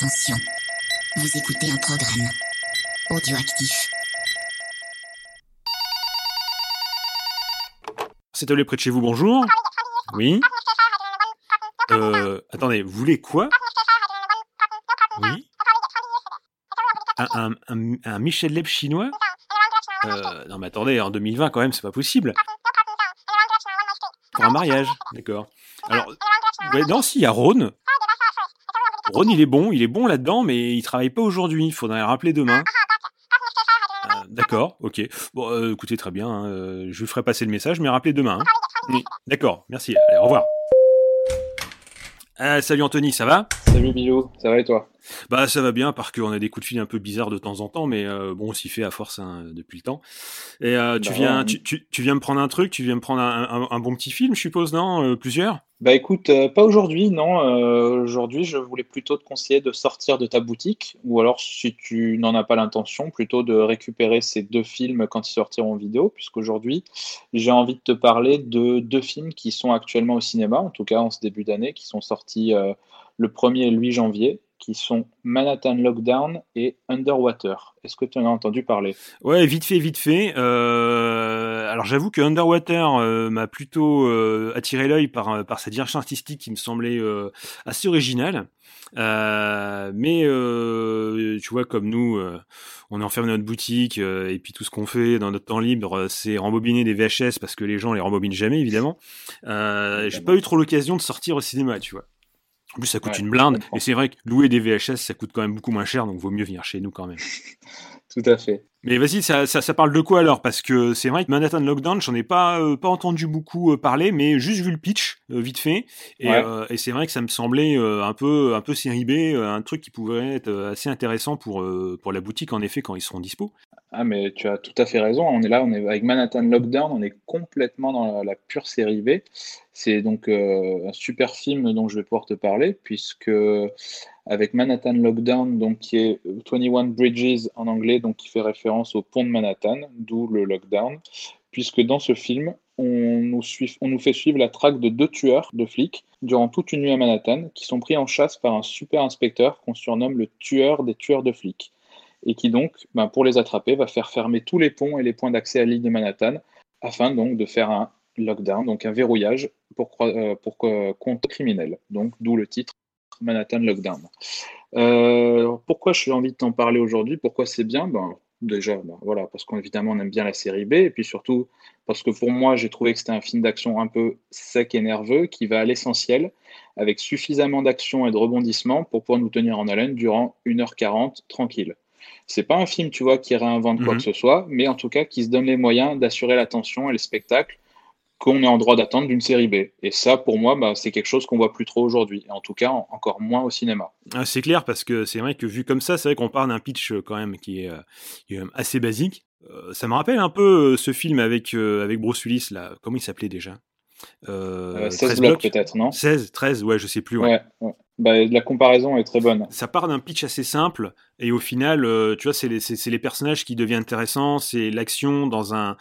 Attention, vous écoutez un programme audioactif. C'est appelé près de chez vous, bonjour. Oui. Euh, attendez, vous voulez quoi? Oui. Un, Michel Leb chinois? Euh, Non mais attendez, en 2020 quand même, c'est pas possible. Pour un mariage, d'accord. Alors, non, si, y a Rhône. Rhône, il est bon, il est bon là-dedans, mais il travaille pas aujourd'hui. Il faudrait le rappeler demain. Euh, D'accord, ok. Bon, euh, écoutez, très bien. hein, euh, je vous ferai passer le message, mais rappelez demain. hein. Oui, D'accord, merci. Allez, au revoir. Ah, salut Anthony, ça va? Salut Bilou, ça va et toi? Bah ça va bien, parce qu'on a des coups de fil un peu bizarres de temps en temps, mais euh, bon, on s'y fait à force hein, depuis le temps. Et euh, tu Bah, viens, tu, tu, tu viens me prendre un truc, tu viens me prendre un, un- un bon petit film, je suppose, non Euh, Plusieurs? Bah écoute, pas aujourd'hui, non. aujourd'hui, je voulais plutôt te conseiller de sortir de ta boutique, ou alors si tu n'en as pas l'intention, plutôt de récupérer ces deux films quand ils sortiront en vidéo, puisqu'aujourd'hui, j'ai envie de te parler de deux films qui sont actuellement au cinéma, en tout cas en ce début d'année, qui sont sortis le 1er et le 8 janvier, qui sont Manhattan Lockdown et Underwater. Est-ce que tu en as entendu parler? Ouais, vite fait, vite fait. Euh, alors j'avoue que Underwater euh, m'a plutôt euh, attiré l'œil par, euh, par sa direction artistique qui me semblait assez originale. Euh, mais euh, tu vois, comme nous, on est enfermé dans notre boutique euh, et puis tout ce qu'on fait dans notre temps libre, c'est rembobiner des VHS parce que les gens les rembobinent jamais, évidemment. Euh, J'ai pas eu trop l'occasion de sortir au cinéma, tu vois. En plus, ça coûte Ouais, une blinde. Et c'est vrai que louer des VHS, ça coûte quand même beaucoup moins cher, donc vaut mieux venir chez nous quand même. Tout à fait. Mais vas-y, ça, ça, ça parle de quoi alors? Parce que c'est vrai que Manhattan Lockdown, j'en ai pas, euh, pas entendu beaucoup euh, parler, mais juste vu le pitch, euh, vite fait. Et, Ouais. et c'est vrai que ça me semblait un peu, un peu série B, un truc qui pouvait être assez intéressant pour, pour la boutique, en effet, quand ils seront dispo. Ah, mais tu as tout à fait raison. On est là, on est avec Manhattan Lockdown, on est complètement dans la, la pure série B. C'est donc un super film dont je vais pouvoir te parler, puisque avec Manhattan Lockdown, donc qui est 21 Bridges en anglais, donc qui fait référence au pont de Manhattan, d'où le lockdown, puisque dans ce film, on nous, fait suivre la traque de deux tueurs de flics durant toute une nuit à Manhattan, qui sont pris en chasse par un super inspecteur qu'on surnomme le tueur des tueurs de flics et qui donc, ben, pour les attraper, va faire fermer tous les ponts et les points d'accès à l'île de Manhattan, afin donc de faire un lockdown, donc un verrouillage pour, euh, pour euh, compte criminel. Donc, d'où le titre Manhattan Lockdown. Euh, pourquoi j'ai envie de t'en parler aujourd'hui? Pourquoi c'est bien? Ben, Déjà, ben, voilà, parce qu'évidemment, on aime bien la série B, et puis surtout parce que pour moi, j'ai trouvé que c'était un film d'action un peu sec et nerveux, qui va à l'essentiel, avec suffisamment d'action et de rebondissements pour pouvoir nous tenir en haleine durant 1h40 tranquille. C'est pas un film, tu vois, qui réinvente quoi Mhm. que ce soit, mais en tout cas qui se donne les moyens d'assurer l'attention et le spectacle qu'on est en droit d'attendre d'une série B. Et ça, pour moi, bah, c'est quelque chose qu'on voit plus trop aujourd'hui, en tout cas en- encore moins au cinéma. Ah, c'est clair, parce que c'est vrai que vu comme ça, c'est vrai qu'on part d'un pitch euh, quand même qui est, euh, qui est assez basique. Euh, ça me rappelle un peu ce film avec, euh, avec Bruce Willis, là. Comment il s'appelait déjà? Euh, Euh, 16 13 blocs peut-être, non? 16, 13, ouais, je sais plus. ouais. Ouais. ouais. Bah, la comparaison est très bonne. ça part d'un pitch assez simple et au final, tu vois, c'est les, les personnages qui deviennent intéressants, c'est l'action dans un.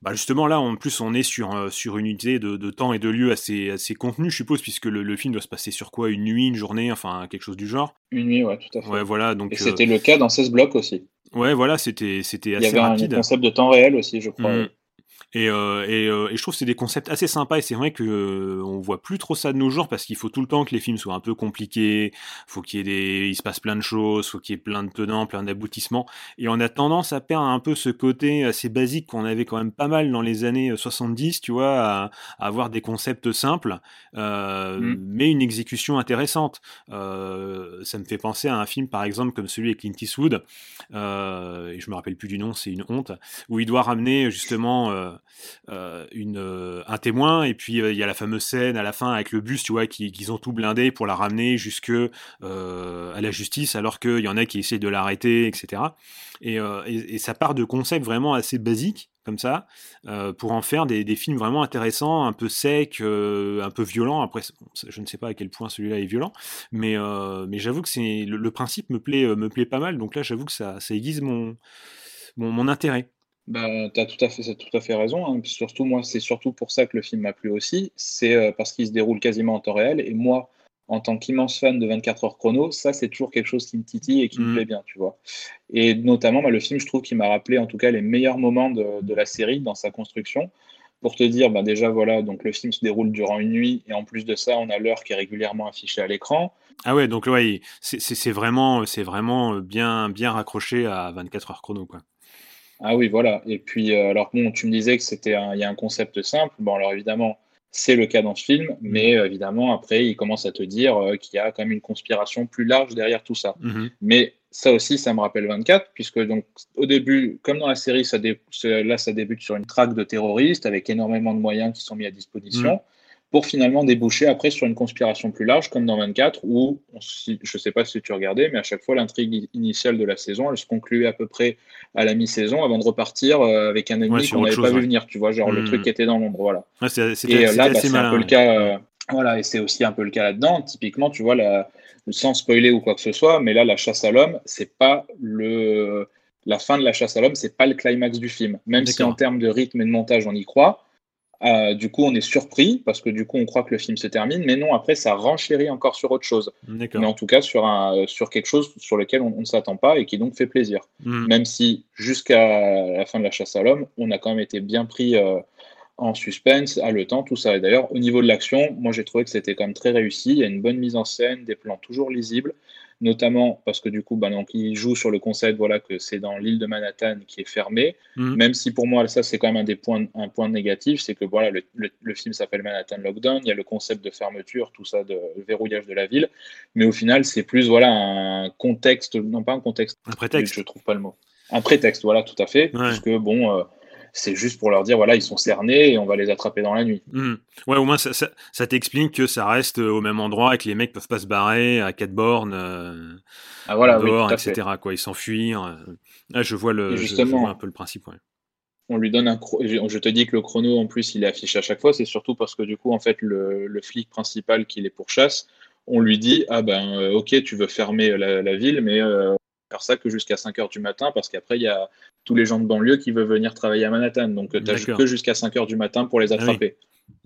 Bah justement là, en plus, on est sur, sur une unité de, de temps et de lieu assez, assez contenue, je suppose, puisque le, le film doit se passer sur quoi? Une nuit, une journée, enfin quelque chose du genre? Une nuit, ouais, tout à fait. Ouais, voilà. Donc, Et euh, c'était le cas dans 16 blocs aussi. ouais, voilà, c'était c'était Il y assez avait un rapide. concept de temps réel aussi, je crois. Mm. Et, euh, et, euh, et je trouve que c'est des concepts assez sympas et c'est vrai que euh, on voit plus trop ça de nos jours parce qu'il faut tout le temps que les films soient un peu compliqués, faut qu'il y ait des, il se passe plein de choses, faut qu'il y ait plein de tenants, plein d'aboutissements et on a tendance à perdre un peu ce côté assez basique qu'on avait quand même pas mal dans les années 70, tu vois, à, à avoir des concepts simples euh, Mm. mais une exécution intéressante. Euh, ça me fait penser à un film par exemple comme celui avec Clint Eastwood euh, et je me rappelle plus du nom, c'est une honte où il doit ramener justement euh, euh, une, euh, un témoin, et puis euh, il y a la fameuse scène à la fin avec le bus, tu vois, qui- qu'ils ont tout blindé pour la ramener jusque euh, à la justice, alors qu'il y en a qui essaient de l'arrêter, etc. Et, euh, ça part de concepts vraiment assez basiques, comme ça, euh, pour en faire des, films vraiment intéressants, un peu secs, euh, un peu violents. Après, je ne sais pas à quel point celui-là est violent, mais, euh, j'avoue que c'est le, principe me plaît, euh, me plaît pas mal. Donc là, j'avoue que ça, ça aiguise mon, mon intérêt. Ben, tu as tout à fait, t'as tout à fait raison. hein. Surtout, moi, c'est surtout pour ça que le film m'a plu aussi. C'est euh, parce qu'il se déroule quasiment en temps réel. Et moi, en tant qu'immense fan de 24 heures chrono, ça c'est toujours quelque chose qui me titille et qui me Mhm. plaît bien, tu vois. Et notamment, bah, le film, je trouve qu'il m'a rappelé en tout cas les meilleurs moments de, de la série dans sa construction. Pour te dire, bah, déjà voilà, donc le film se déroule durant une nuit et en plus de ça, on a l'heure qui est régulièrement affichée à l'écran. Ah ouais, donc ouais, c'est vraiment, c'est vraiment bien, bien raccroché à 24 heures chrono, quoi. Ah oui, voilà. Et puis, euh, alors bon, tu me disais que c'était il y a un concept simple. Bon, alors évidemment, c'est le cas dans ce film, mais euh, évidemment, après, il commence à te dire euh, qu'il y a quand même une conspiration plus large derrière tout ça. Mhm. Mais ça aussi, ça me rappelle 24, puisque donc au début, comme dans la série, ça dé- là, ça débute sur une traque de terroristes avec énormément de moyens qui sont mis à disposition. Mm. Pour finalement déboucher après sur une conspiration plus large, comme dans 24, où, on- je ne sais pas si tu regardais, mais à chaque fois, l'intrigue initiale de la saison, elle se concluait à peu près à la mi-saison avant de repartir euh, avec un Ouais, ennemi sur qu'on n'avait pas vu ouais. venir, tu vois, genre le Mm. truc qui était dans l'ombre, voilà. Ouais, Et euh, là, bah, c'est un peu le ouais. cas. euh, voilà, et c'est aussi un peu le cas là-dedans. Typiquement, tu vois, la, sans spoiler ou quoi que ce soit, mais là, la chasse à l'homme, c'est pas le la fin de la chasse à l'homme, c'est pas le climax du film. Même si en termes de rythme et de montage, on y croit. Euh, du coup, on est surpris parce que du coup, on croit que le film se termine, mais non, après, ça renchérit encore sur autre chose. Mais en tout cas, sur, un, sur quelque chose sur lequel on, ne s'attend pas et qui donc fait plaisir Mhm. même si jusqu'à la fin de la chasse à l'homme, on a quand même été bien pris euh, en suspense, haletant, tout ça. Et d'ailleurs, au niveau de l'action, moi j'ai trouvé que c'était quand même très réussi. Il y a une bonne mise en scène, des plans toujours lisibles, notamment parce que du coup, bah, donc, il joue sur le concept voilà, que c'est dans l'île de Manhattan qui est fermée. Mhm. Même si pour moi, ça c'est quand même un des points, un point négatif, c'est que voilà, le, le- le film s'appelle Manhattan Lockdown, il y a le concept de fermeture, tout ça, de verrouillage de la ville. Mais au final, c'est plus voilà, un contexte, non pas un contexte Un prétexte. je trouve pas le mot. Un prétexte, voilà, tout à fait. Ouais. Puisque, bon, euh, c'est juste pour leur dire, voilà, ils sont cernés et on va les attraper dans la nuit. Mhm. Ouais, au moins ça, ça, ça t'explique que ça reste au même endroit et que les mecs peuvent pas se barrer à quatre bornes, euh, Ah, voilà, dehors, fait. etc. Quoi, ils s'enfuir. je vois le, Et je- je, justement- vois un peu le principe. Ouais. On lui donne un chrono. Je te dis que le chrono, en plus, il est affiché à chaque fois. C'est surtout parce que, du coup, en fait, le, le flic principal qui les pourchasse, on lui dit, ah ben, euh, ok, tu veux fermer la, la ville, mais euh, faire ça que jusqu'à 5 heures du matin, parce qu'après, il y a tous les gens de banlieue qui veulent venir travailler à Manhattan. Donc, tu D'accord. que jusqu'à 5 heures du matin pour les Ah oui. attraper.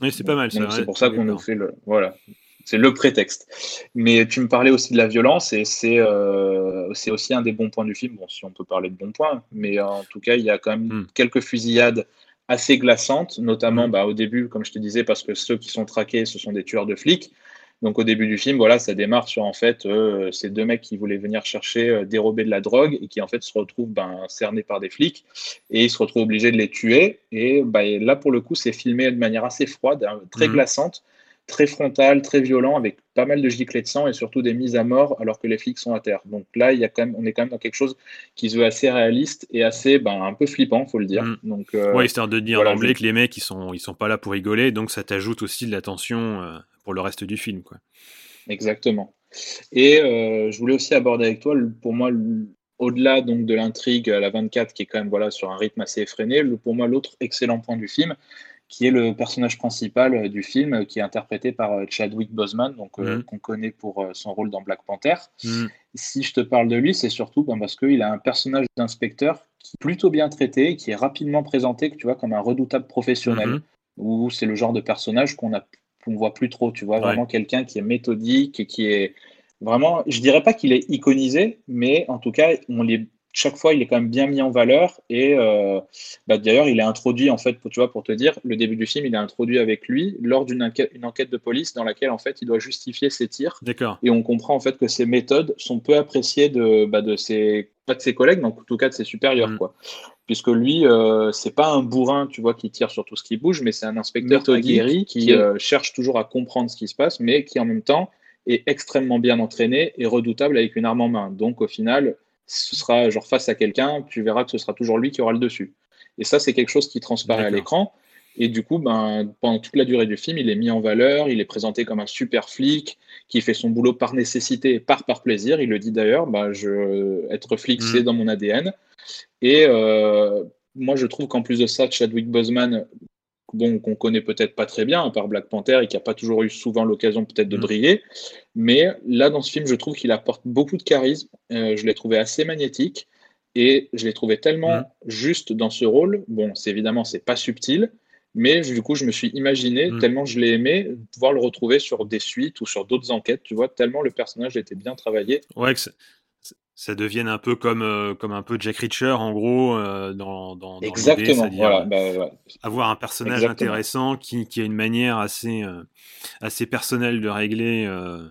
Oui, c'est pas mal ça. C'est ouais, pour ça qu'on nous fait le. Voilà. C'est le prétexte. Mais tu me parlais aussi de la violence et c'est euh, c'est aussi un des bons points du film. Bon, si on peut parler de bons points, mais en tout cas, il y a quand même Hmm. quelques fusillades assez glaçantes, notamment Hmm. bah, au début, comme je te disais, parce que ceux qui sont traqués, ce sont des tueurs de flics. Donc au début du film, voilà, ça démarre sur en fait euh, ces deux mecs qui voulaient venir chercher euh, dérober de la drogue et qui en fait se retrouvent ben, cernés par des flics et ils se retrouvent obligés de les tuer. Et et là pour le coup, c'est filmé de manière assez froide, hein, très Mhm. glaçante, très frontale, très violent, avec pas mal de giclées de sang et surtout des mises à mort alors que les flics sont à terre. Donc là, il y a quand même, on est quand même dans quelque chose qui se veut assez réaliste et assez ben, un peu flippant, faut le dire. Mhm. Donc euh, Ouais, histoire de dire voilà, d'emblée je- que les mecs ils sont ils sont pas là pour rigoler, donc ça t'ajoute aussi de la tension euh, pour le reste du film, quoi. Exactement. Et euh, je voulais aussi aborder avec toi, pour moi, au-delà donc de l'intrigue à la 24, qui est quand même voilà sur un rythme assez effréné, le- pour moi l'autre excellent point du film, qui est le personnage principal euh, du film, euh, qui est interprété par euh, Chadwick Boseman, donc euh, Mhm. qu'on connaît pour son rôle dans Black Panther. Mhm. Si je te parle de lui, c'est surtout ben, parce qu'il a un personnage d'inspecteur qui est plutôt bien traité, qui est rapidement présenté, que tu vois, comme un redoutable professionnel Mhm. où c'est le genre de personnage qu'on a qu'on voit plus trop, tu vois, Ouais. vraiment quelqu'un qui est méthodique et qui est vraiment, je dirais pas qu'il est iconisé, mais en tout cas, on les, chaque fois, il est quand même bien mis en valeur et euh, bah, d'ailleurs, il est introduit en fait, pour, tu vois, pour te dire, le début du film, il est introduit avec lui lors d'une enquête, de police dans laquelle en fait, il doit justifier ses tirs D'accord. et on comprend en fait que ces méthodes sont peu appréciées de, bah, de ses, pas de ses collègues, mais en tout cas de ses supérieurs, Mm. quoi. Puisque lui, euh, c'est pas un bourrin, tu vois, qui tire sur tout ce qui bouge, mais c'est un inspecteur aguerri qui qui euh, cherche toujours à comprendre ce qui se passe, mais qui en même temps est extrêmement bien entraîné et redoutable avec une arme en main. Donc au final, ce sera genre face à quelqu'un, tu verras que ce sera toujours lui qui aura le dessus. Et ça, c'est quelque chose qui transparaît à l'écran. Et du coup, ben, pendant toute la durée du film, il est mis en valeur, il est présenté comme un super flic qui fait son boulot par nécessité et par, par plaisir. Il le dit d'ailleurs, ben, je, être flic, Mm. c'est dans mon ADN. Et euh, moi, je trouve qu'en plus de ça, Chadwick Boseman, bon, qu'on connaît peut-être pas très bien, à part Black Panther, et qui n'a pas toujours eu souvent l'occasion peut-être de Mm. briller, mais là, dans ce film, je trouve qu'il apporte beaucoup de charisme. Euh, je l'ai trouvé assez magnétique. Et je l'ai trouvé tellement Mm. juste dans ce rôle. Bon, c'est évidemment, c'est pas subtil, mais du coup, je me suis imaginé, Mm. tellement je l'ai aimé, pouvoir le retrouver sur des suites ou sur d'autres enquêtes, tu vois, tellement le personnage était bien travaillé. Ouais, que ça, devienne un peu comme, euh, comme un peu Jack Reacher, en gros, euh, dans, dans, dans Exactement, voilà. euh, bah, ouais. avoir un personnage Exactement. intéressant qui, qui a une manière assez, euh, assez personnelle de régler, euh,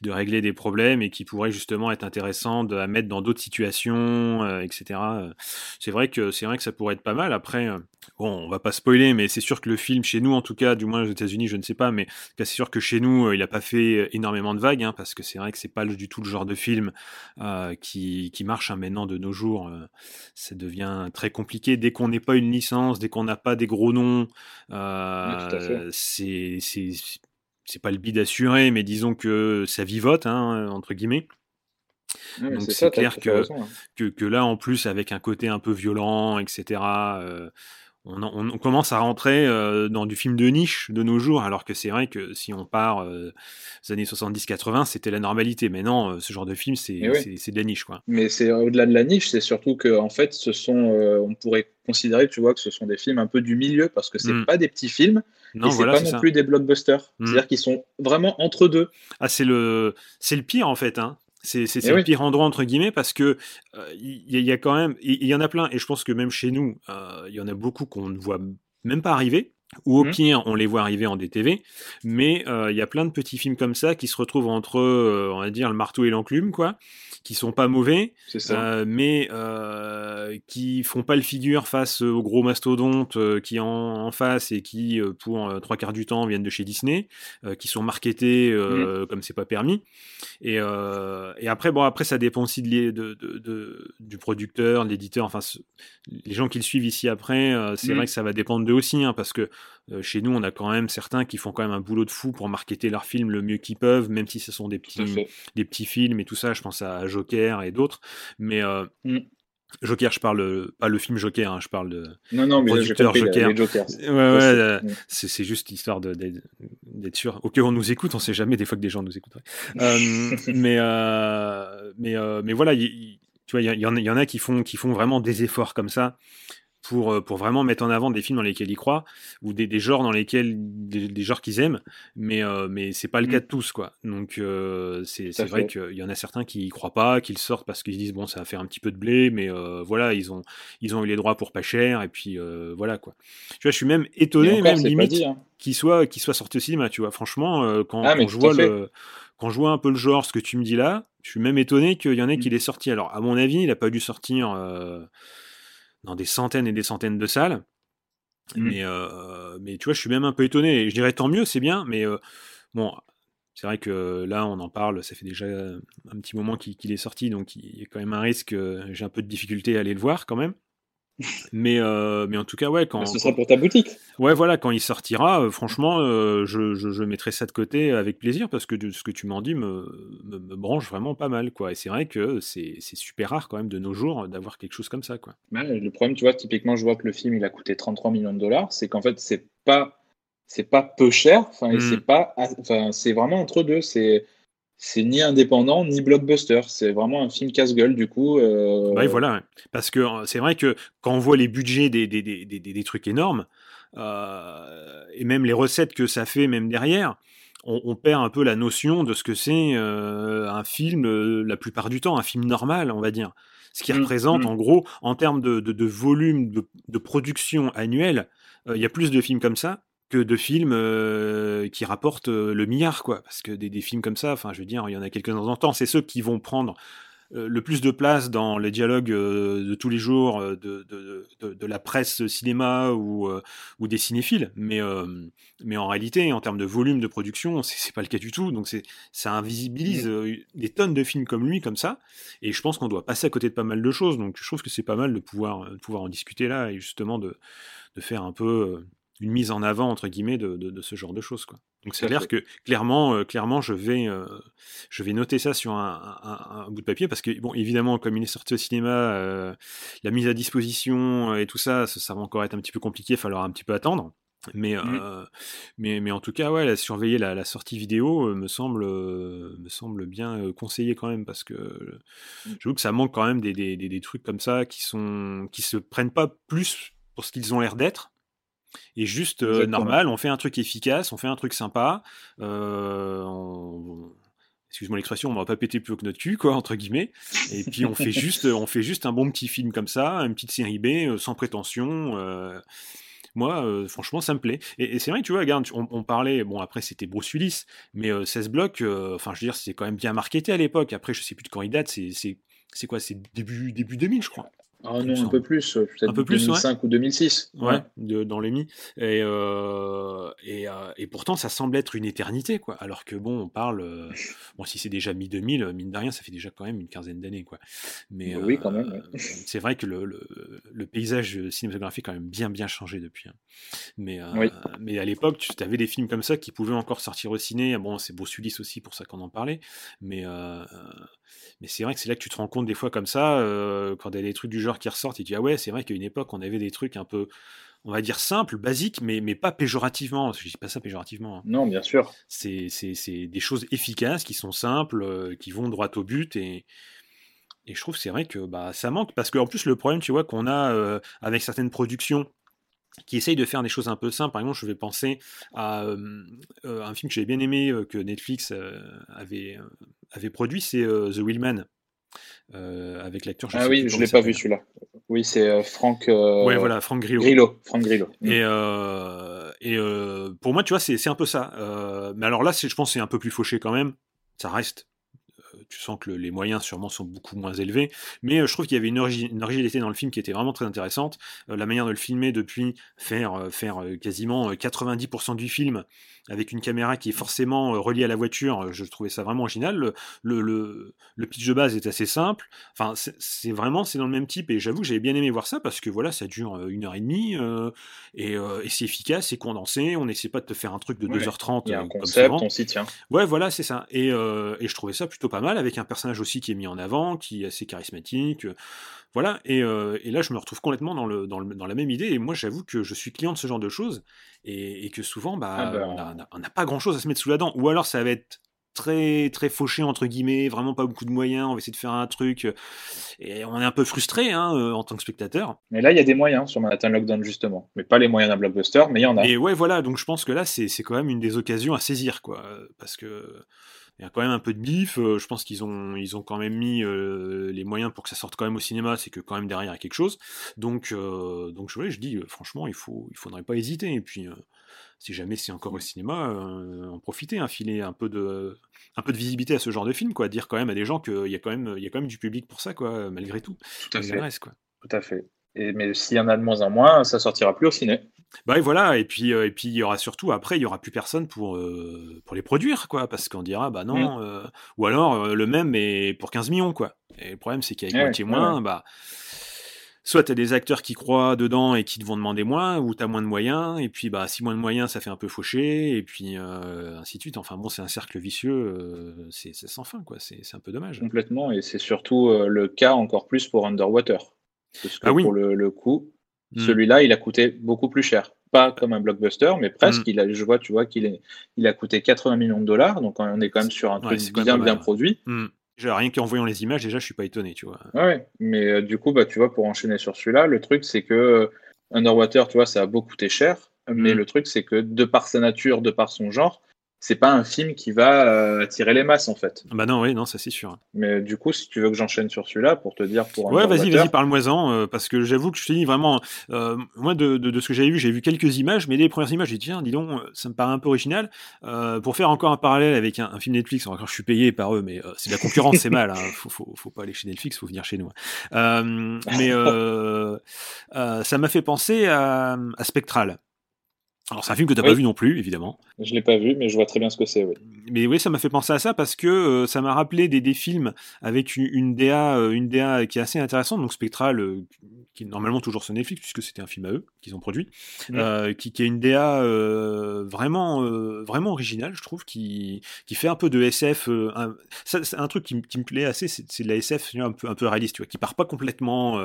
de régler des problèmes et qui pourrait justement être intéressant de, à mettre dans d'autres situations, euh, etc. C'est vrai que c'est vrai que ça pourrait être pas mal. Après, euh, bon, on va pas spoiler, mais c'est sûr que le film chez nous, en tout cas, du moins aux États-Unis, je ne sais pas, mais c'est sûr que chez nous, euh, il a pas fait énormément de vagues, hein, parce que c'est vrai que c'est pas du tout le genre de film euh, qui, qui marche hein, maintenant de nos jours. euh, ça devient très compliqué dès qu'on n'est pas une licence, dès qu'on n'a pas des gros noms. C'est c'est pas le bid assuré, mais disons que ça vivote hein, entre guillemets. Donc c'est clair que, raison, hein. que que là en plus avec un côté un peu violent, etc. euh, on, en- on commence à rentrer euh, dans du film de niche de nos jours, alors que c'est vrai que si on part euh, des années 70-80, c'était la normalité. Mais non, euh, ce genre de film, c'est Mais oui. de la niche, quoi. Mais c'est au-delà de la niche, c'est surtout que en fait, ce sont, euh, on pourrait considérer, tu vois, que ce sont des films un peu du milieu parce que c'est Mm. pas des petits films Non, et voilà, pas non ça. plus des blockbusters. Mm. C'est-à-dire qu'ils sont vraiment entre deux. Ah, c'est le, c'est le pire en fait. Hein. C'est, c'est, c'est le oui. pire endroit entre guillemets parce que euh, il y, a- il y a quand même, il y en a plein et je pense que même chez nous, euh, il y en a beaucoup qu'on ne voit même pas arriver. Ou au Mhm. pire, on les voit arriver en DTV, mais euh, il y a plein de petits films comme ça qui se retrouvent entre, euh, on va dire, le marteau et l'enclume, quoi, qui sont pas mauvais, ça. euh, mais euh, qui font pas le figure face aux gros mastodontes euh, qui en, en face et qui, pour trois quarts du temps, viennent de chez Disney, qui sont marketés euh, comme c'est pas permis. Et, et après, bon, après, ça dépend aussi de, du producteur, de l'éditeur, enfin, les gens qui le suivent ici après, c'est Mhm. vrai que ça va dépendre d'eux aussi, hein, parce que chez nous, on a quand même certains qui font quand même un boulot de fou pour marketer leurs films le mieux qu'ils peuvent, même si ce sont des petits, des petits films et tout ça. Je pense à Joker et d'autres. Mais euh, Mm. Joker, je parle pas le film Joker, hein, je parle de. Non, non, mais Producteur là, Joker. Ouais, ouais, c'est- euh, Mm. c'est juste histoire d'être sûr. Au cas où on nous écoute, on sait jamais des fois que des gens nous écouteraient. Euh, mais, euh, mais, euh, mais voilà, il- il- tu vois, il y, y en a qui font, qui font vraiment des efforts comme ça pour, euh, pour vraiment mettre en avant des films dans lesquels ils croient ou des, des genres dans lesquels des, des genres qu'ils aiment, mais, euh, mais c'est pas le Mm. cas de tous, quoi. Donc euh, c'est vrai qu'il y en a certains qui y croient pas, qui le sortent parce qu'ils se disent bon, ça va faire un petit peu de blé, mais euh, voilà, ils ont, ils ont eu les droits pour pas cher et puis euh, voilà quoi. Tu vois, je suis même étonné, encore, même limite hein. qu'il soit, qu'il soit sorti au cinéma, tu vois. Franchement, quand, Ah, quand je vois le, quand je vois un peu le genre, ce que tu me dis là, je suis même étonné qu'il y en ait qui Mm. l'ait sorti. Alors, à mon avis, il a pas dû sortir dans des centaines et des centaines de salles. Mm. Mais, euh, mais tu vois, je suis même un peu étonné. Et je dirais tant mieux, c'est bien, mais euh, bon, c'est vrai que là, on en parle, ça fait déjà un petit moment qu'il qu'il est sorti, donc il y a quand même un risque, euh, j'ai un peu de difficulté à aller le voir quand même. Mais, euh, mais en tout cas, ouais, quand, ce sera pour ta boutique. Ouais, voilà, quand il sortira, euh, franchement, euh, je, je, je mettrai ça de côté avec plaisir parce que de, ce que tu m'en dis me, me, me branche vraiment pas mal, quoi. Et c'est vrai que c'est c'est super rare quand même de nos jours d'avoir quelque chose comme ça, quoi. Le problème, tu vois, typiquement, je vois que le film il a coûté 33 millions de dollars. C'est qu'en fait, c'est pas, c'est pas peu cher. Enfin, et Mm. c'est pas, enfin, c'est vraiment entre deux. C'est, c'est ni indépendant ni blockbuster. C'est vraiment un film casse-gueule du coup. euh, et voilà, ouais. parce que euh, c'est vrai que quand on voit les budgets des, des, des, des, des trucs énormes euh, et même les recettes que ça fait, même derrière. On, on perd un peu la notion de ce que c'est euh, un film, la plupart du temps, un film normal, on va dire. Ce qui Mm, représente, mm. en gros, en termes de, de, de volume de, de production annuelle, il y a plus de films comme ça que de films euh, qui rapportent euh, le milliard, quoi. Parce que des, des films comme ça, enfin, je veux dire, il y en a quelques-uns en temps. C'est ceux qui vont prendre euh, le plus de place dans les dialogues de tous les jours de, de, de, de la presse cinéma ou, ou des cinéphiles. Mais, mais en réalité, en termes de volume de production, c'est pas le cas du tout. Donc ça invisibilise des tonnes de films comme lui, comme ça. Et je pense qu'on doit passer à côté de pas mal de choses. Donc je trouve que c'est pas mal de pouvoir, de pouvoir en discuter là et justement de, de faire un peu une mise en avant entre guillemets de, de, de ce genre de choses quoi. Donc à clair fait. que clairement, euh, clairement, je vais, euh, je vais noter ça sur un, un- un bout de papier parce que bon, évidemment, comme il est sorti au cinéma, euh, la mise à disposition et tout ça, ça, ça va encore être un petit peu compliqué, il va falloir un petit peu attendre. Mais, euh, mais, mais en tout cas, ouais, la, surveiller la, la sortie vidéo me semble, me semble bien conseillé quand même parce que euh, j'avoue que ça manque quand même des, des, des, des trucs comme ça qui sont, qui se prennent pas plus pour ce qu'ils ont l'air d'être Et juste normal, on fait un truc efficace, on fait un truc sympa. On excuse-moi l'expression, on va pas péter plus haut que notre cul, quoi, entre guillemets. Et puis on fait juste, on fait juste un bon petit film comme ça, une petite série B, euh, sans prétention. Euh, moi, euh, franchement, ça me plaît. Et, c'est vrai, tu vois, regarde, on, parlait, bon, après c'était Bruce Willis, mais 16 blocs, enfin, je veux dire, c'est quand même bien marketé à l'époque. Après, je sais plus de quand il date, c'est quoi C'est début, début 2000, je crois. Ah non, un peu plus, euh, peut-être 2005 ou 2006. Ouais, dans les Et, euh, et, euh, et, pourtant, ça semble être une éternité, quoi. Alors que bon, on parle. bon, si c'est déjà mi-2000, mine de rien, ça fait déjà quand même une quinzaine d'années, quoi. Mais oui, quand même. c'est vrai que le, le, paysage cinématographique a quand même bien, bien changé depuis. Hein. Mais, mais à l'époque, tu avais des films comme ça qui pouvaient encore sortir au ciné. Bon, c'est Willis aussi, pour ça qu'on en parlait. Mais mais c'est vrai que c'est là que tu te rends compte des fois comme ça, euh, quand il y a des trucs du genre qui ressortent, et tu dis ah ouais, c'est vrai qu'à une époque on avait des trucs un peu, on va dire simples, basiques, mais, mais pas péjorativement. Je dis pas ça péjorativement. Hein. Non, bien sûr. C'est des choses efficaces, qui sont simples, euh, qui vont droit au but, et, et je trouve c'est vrai que bah, ça manque, parce qu'en plus le problème, tu vois, qu'on a euh, avec certaines productions, qui essayent de faire des choses un peu simples. Par exemple, je vais penser à euh, un film que j'avais bien aimé, que Netflix avait, avait produit, c'est The Wheelman. avec l'acteur. Ah oui, je ne l'ai pas vu celui-là. Oui, c'est Franck. Ouais, voilà, Franck Grillo. Grillo. Franck Grillo. Mm. Et, et pour moi, tu vois, c'est un peu ça. mais alors là, je pense que c'est un peu plus fauché quand même. Ça reste tu sens que les moyens sûrement sont beaucoup moins élevés, mais euh, je trouve qu'il y avait une, originalité dans le film qui était vraiment très intéressante. Euh, la manière de le filmer depuis faire, euh, faire quasiment 90% du film avec une caméra qui est forcément reliée à la voiture, je trouvais ça vraiment original. Le, le, le pitch de base est assez simple. Enfin, c'est vraiment c'est dans le même type et j'avoue que j'avais bien aimé voir ça parce que voilà, ça dure une heure et demie et, c'est efficace, c'est condensé. On n'essaie pas de te faire un truc de 2h30. Il y a un concept, on s'y tient. Ouais, voilà, c'est ça. Et, et je trouvais ça plutôt pas mal avec un personnage aussi qui est mis en avant, qui est assez charismatique. Euh, voilà, euh, et, là je me retrouve complètement dans, le, dans, la même idée, et moi j'avoue que je suis client de ce genre de choses, et, que souvent bah, ah ben. on n'a pas grand chose à se mettre sous la dent, ou alors ça va être très très fauché entre guillemets, vraiment pas beaucoup de moyens, on va essayer de faire un truc et on est un peu frustré hein, euh, en tant que spectateur. Mais là il y a des moyens sur Manhattan Lockdown justement, mais pas les moyens d'un blockbuster, mais il y en a. Et ouais voilà, donc je pense que là c'est quand même une des occasions à saisir quoi, parce que il y a quand même un peu de bif. Euh, je pense qu'ils ont, ils ont quand même mis euh, les moyens pour que ça sorte quand même au cinéma. C'est que quand même derrière il y a quelque chose. Donc, euh, donc je, je dis franchement, il faut, il faudrait pas hésiter. Et puis, si jamais c'est encore au cinéma, en profiter, hein, filer un peu de, un peu de visibilité à ce genre de film, quoi. Dire quand même à des gens qu'il y a quand même, il y a quand même du public pour ça, quoi, malgré tout. Tout à fait. quoi. Tout à fait. Et, mais s'il y en a de moins en moins, ça sortira plus au ciné. Bah et voilà, et puis euh, et puis il y aura surtout après il y aura plus personne pour euh, pour les produire quoi, parce qu'on dira bah non, mm. euh, ou alors le même mais pour 15 millions quoi. Et le problème c'est qu'avec moitié moins, bah soit tu as des acteurs qui croient dedans et qui te vont demander moins, ou tu as moins de moyens, et puis bah si moins de moyens ça fait un peu faucher, et puis ainsi de suite. Enfin bon, c'est un cercle vicieux, c'est sans fin quoi, c'est un peu dommage. Complètement, et c'est surtout le cas encore plus pour Underwater. Parce que ah oui. pour le, le coup, Hmm. Celui-là, il a coûté beaucoup plus cher. Pas comme un blockbuster, mais presque. Hmm. Il a, je vois, tu vois qu'il il a coûté 80 millions de dollars. Donc on est quand même sur un truc bien, bien produit. Hmm. Rien qu'en voyant les images, déjà, je suis pas étonné, tu vois. Ouais, mais euh, du coup, bah, tu vois, pour enchaîner sur celui-là, le truc, c'est que euh, Underwater, tu vois, ça a beaucoup coûté cher. Mais le truc, c'est que de par sa nature, de par son genre, c'est pas un film qui va euh, attirer les masses en fait. Bah non, oui, non, ça c'est sûr. Mais du coup, si tu veux que j'enchaîne sur celui-là pour te dire pour. Ouais, vas-y, vas-y, parle-moi-en euh, parce que j'avoue que je te dis vraiment, euh, moi de, de, ce que j'avais vu, j'ai vu quelques images, mais les premières images, j'ai dit tiens, dis donc, ça me paraît un peu original. pour faire encore un parallèle avec un, film Netflix, encore je suis payé par eux, mais c'est de la concurrence, c'est mal. Hein, faut, faut, faut, pas aller chez Netflix, faut venir chez nous. Hein. mais ça m'a fait penser à, à Spectral. Alors c'est un film que tu n'as pas vu non plus, évidemment. Je l'ai pas vu, mais je vois très bien ce que c'est. Oui. Mais oui, ça m'a fait penser à ça parce que euh, ça m'a rappelé des, des, films avec une, une, DA, euh, une DA qui est assez intéressante, donc Spectral, euh, qui est normalement toujours sur Netflix puisque c'était un film à eux qu'ils ont produit, qui, qui, a une DA vraiment, vraiment originale, je trouve, qui, qui fait un peu de SF. c'est un truc qui, qui, me plaît assez, c'est de la SF un peu, un peu réaliste, tu vois, qui part pas complètement.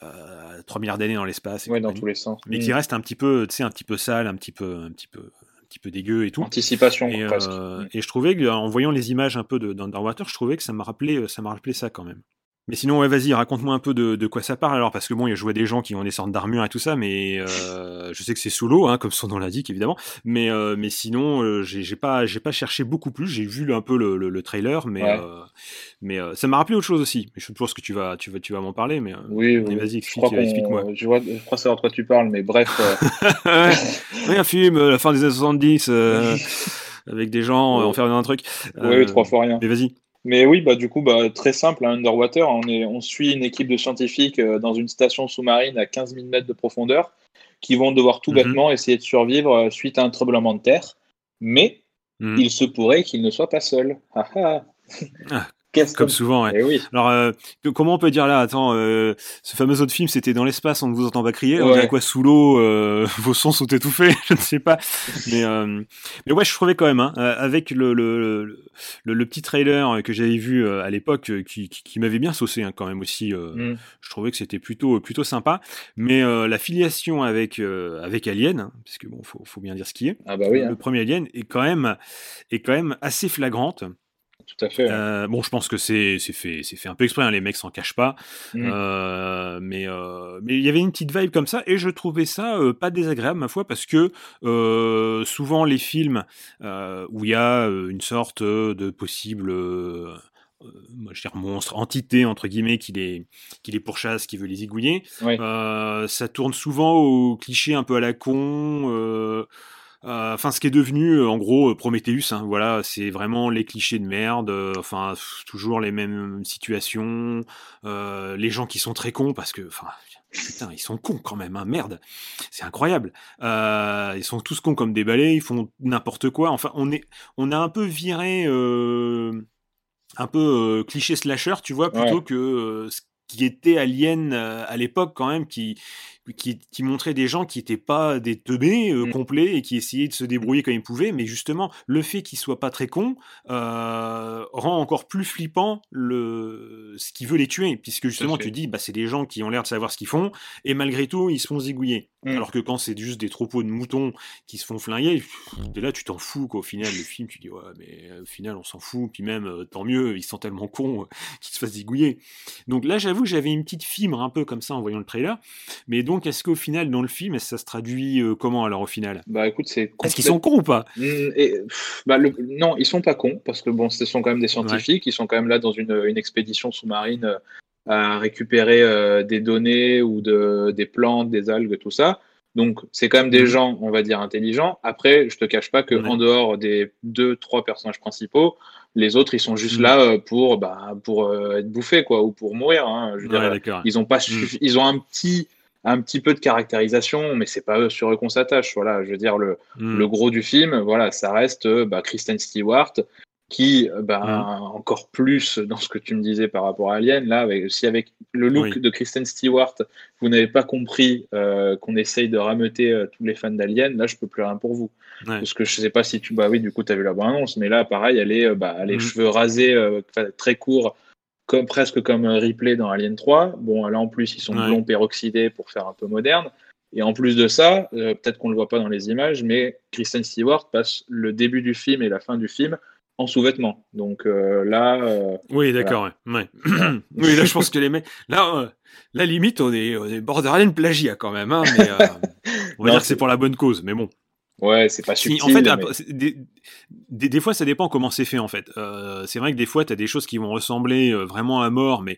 3 euh, milliards d'années dans l'espace. Oui, dans tous les sens. Mais qui mm. reste un petit peu, tu sais, un petit peu sale, un petit peu, un petit peu, un petit peu dégueu et tout. Anticipation. Et, euh, et je trouvais qu'en voyant les images un peu d'Underwater, je trouvais que ça m'a rappelé, ça m'a rappelé ça quand même. Mais sinon, ouais, vas-y, raconte-moi un peu de, de, quoi ça parle alors, parce que bon, il y a joué des gens qui ont des sortes d'armures et tout ça, mais euh, je sais que c'est sous l'eau, hein, comme son nom l'indique évidemment. Mais euh, mais sinon, euh, j'ai pas j'ai pas cherché beaucoup plus. J'ai vu un peu le, le, le trailer, mais euh, mais euh, ça m'a rappelé autre chose aussi. Je suppose que tu vas tu vas tu vas m'en parler, mais oui, oui. vas-y, explique, explique-moi. Je, vois, je crois savoir de quoi tu parles, mais bref. oui, un film, la fin des années 70, avec des gens enfermés dans un truc. Oui, trois fois rien. Mais vas-y. Mais oui, bah, du coup, bah, très simple, hein, Underwater, on, est, on suit une équipe de scientifiques euh, dans une station sous-marine à 15 000 mètres de profondeur qui vont devoir tout mm -hmm. bêtement essayer de survivre euh, suite à un tremblement de terre. Mais mm -hmm. il se pourrait qu'ils ne soient pas seuls. Ah, ah. ah comme souvent, ouais. Eh oui. Alors, euh, comment on peut dire là Attends, euh, ce fameux autre film, c'était dans l'espace, on ne vous entend pas crier. Ouais. On quoi sous l'eau, euh, vos sons sont étouffés, je ne sais pas. Mais, euh, mais ouais, je trouvais quand même, hein, avec le, le, le, le, petit trailer que j'avais vu à l'époque, qui, qui, qui m'avait bien saucé hein, quand même aussi. Mm. Je trouvais que c'était plutôt plutôt sympa. Mais la filiation avec avec Alien, hein, parce que bon, faut, faut bien dire ce qui est. Ah bah oui. Le hein. premier Alien est quand même est quand même assez flagrante. Tout à fait. Euh, bon, je pense que c'est fait, fait un peu exprès. Hein, les mecs s'en cachent pas. Mmh. Euh, mais euh, mais il y avait une petite vibe comme ça et je trouvais ça pas désagréable ma foi parce que souvent les films où il y a une sorte de possible moi, je dire monstre, entité entre guillemets qui les, qui les pourchasse, qui veut les zigouiller. Ouais. ça tourne souvent au cliché un peu à la con. Euh, enfin, ce qui est devenu, euh, en gros, euh, Prometheus. Hein, voilà, c'est vraiment les clichés de merde. Enfin, toujours les mêmes situations. les gens qui sont très cons parce que, enfin, putain, ils sont cons quand même. Hein, merde, c'est incroyable. ils sont tous cons comme des balais. Ils font n'importe quoi. Enfin, on est, on a un peu viré. un peu cliché slasher, tu vois, plutôt ouais. que ce qui était Alien à l'époque quand même, qui, qui, qui montrait des gens qui n'étaient pas des teubés euh, mmh. complets et qui essayaient de se débrouiller comme ils pouvaient, mais justement, le fait qu'ils soient pas très cons euh, rend encore plus flippant le ce qui veut les tuer, puisque justement, tu dis, bah, c'est des gens qui ont l'air de savoir ce qu'ils font, et malgré tout, ils se font zigouiller. Mmh. Alors que quand c'est juste des troupeaux de moutons qui se font flinguer, là, tu t'en fous, qu'au final, le film, tu dis, ouais, mais au final, on s'en fout, puis même, euh, tant mieux, ils sont tellement cons qu'ils se fassent zigouiller. Donc là, j'avoue, j'avais une petite fibre un peu comme ça en voyant le trailer, mais donc, donc, est-ce qu'au final, dans le film, ça se traduit euh, comment alors au final? Bah écoute, c'est. Est-ce qu'ils sont cons ou pas? Et, bah, le... Non, ils sont pas cons parce que bon, ce sont quand même des scientifiques. Ouais. Ils sont quand même là dans une, une expédition sous-marine euh, à récupérer euh, des données ou de, des plantes, des algues, tout ça. Donc, c'est quand même des mmh. gens, on va dire, intelligents. Après, je te cache pas que ouais. en dehors des deux, trois personnages principaux, les autres, ils sont juste mmh. là pour, bah, pour euh, être bouffés, quoi, ou pour mourir. Hein. Je veux ouais, dire, ils ont pas, mmh. ils ont un petit, un petit peu de caractérisation, mais c'est pas sur eux qu'on s'attache. Voilà, je veux dire le, mm. le, gros du film, voilà, ça reste bah, Kristen Stewart qui, bah, mm. encore plus dans ce que tu me disais par rapport à Alien, là, avec, si avec le look oui. de Kristen Stewart, vous n'avez pas compris euh, qu'on essaye de rameuter euh, tous les fans d'Alien, là, je peux plus rien pour vous. Ouais. Parce que je sais pas si tu, bah oui, du coup, tu as vu la bande-annonce, mais là, pareil, elle est, bah, les mm. cheveux rasés, euh, très courts, comme, presque comme Ripley dans Alien 3. Bon, là en plus, ils sont ouais. blonds peroxydés pour faire un peu moderne. Et en plus de ça, euh, peut-être qu'on ne le voit pas dans les images, mais Kristen Stewart passe le début du film et la fin du film en sous-vêtements. Donc euh, là. Euh, oui, d'accord. Voilà. Ouais. ouais. oui, là, je pense que les mecs. Là, la limite, on est, on est borderline plagiat quand même. Hein, mais, on va non, dire que c'est pour la bonne cause, mais bon. Ouais, c'est pas subtil. En fait, mais... des, des, des, fois, ça dépend comment c'est fait, en fait. Euh, c'est vrai que des fois, tu as des choses qui vont ressembler euh, vraiment à mort, mais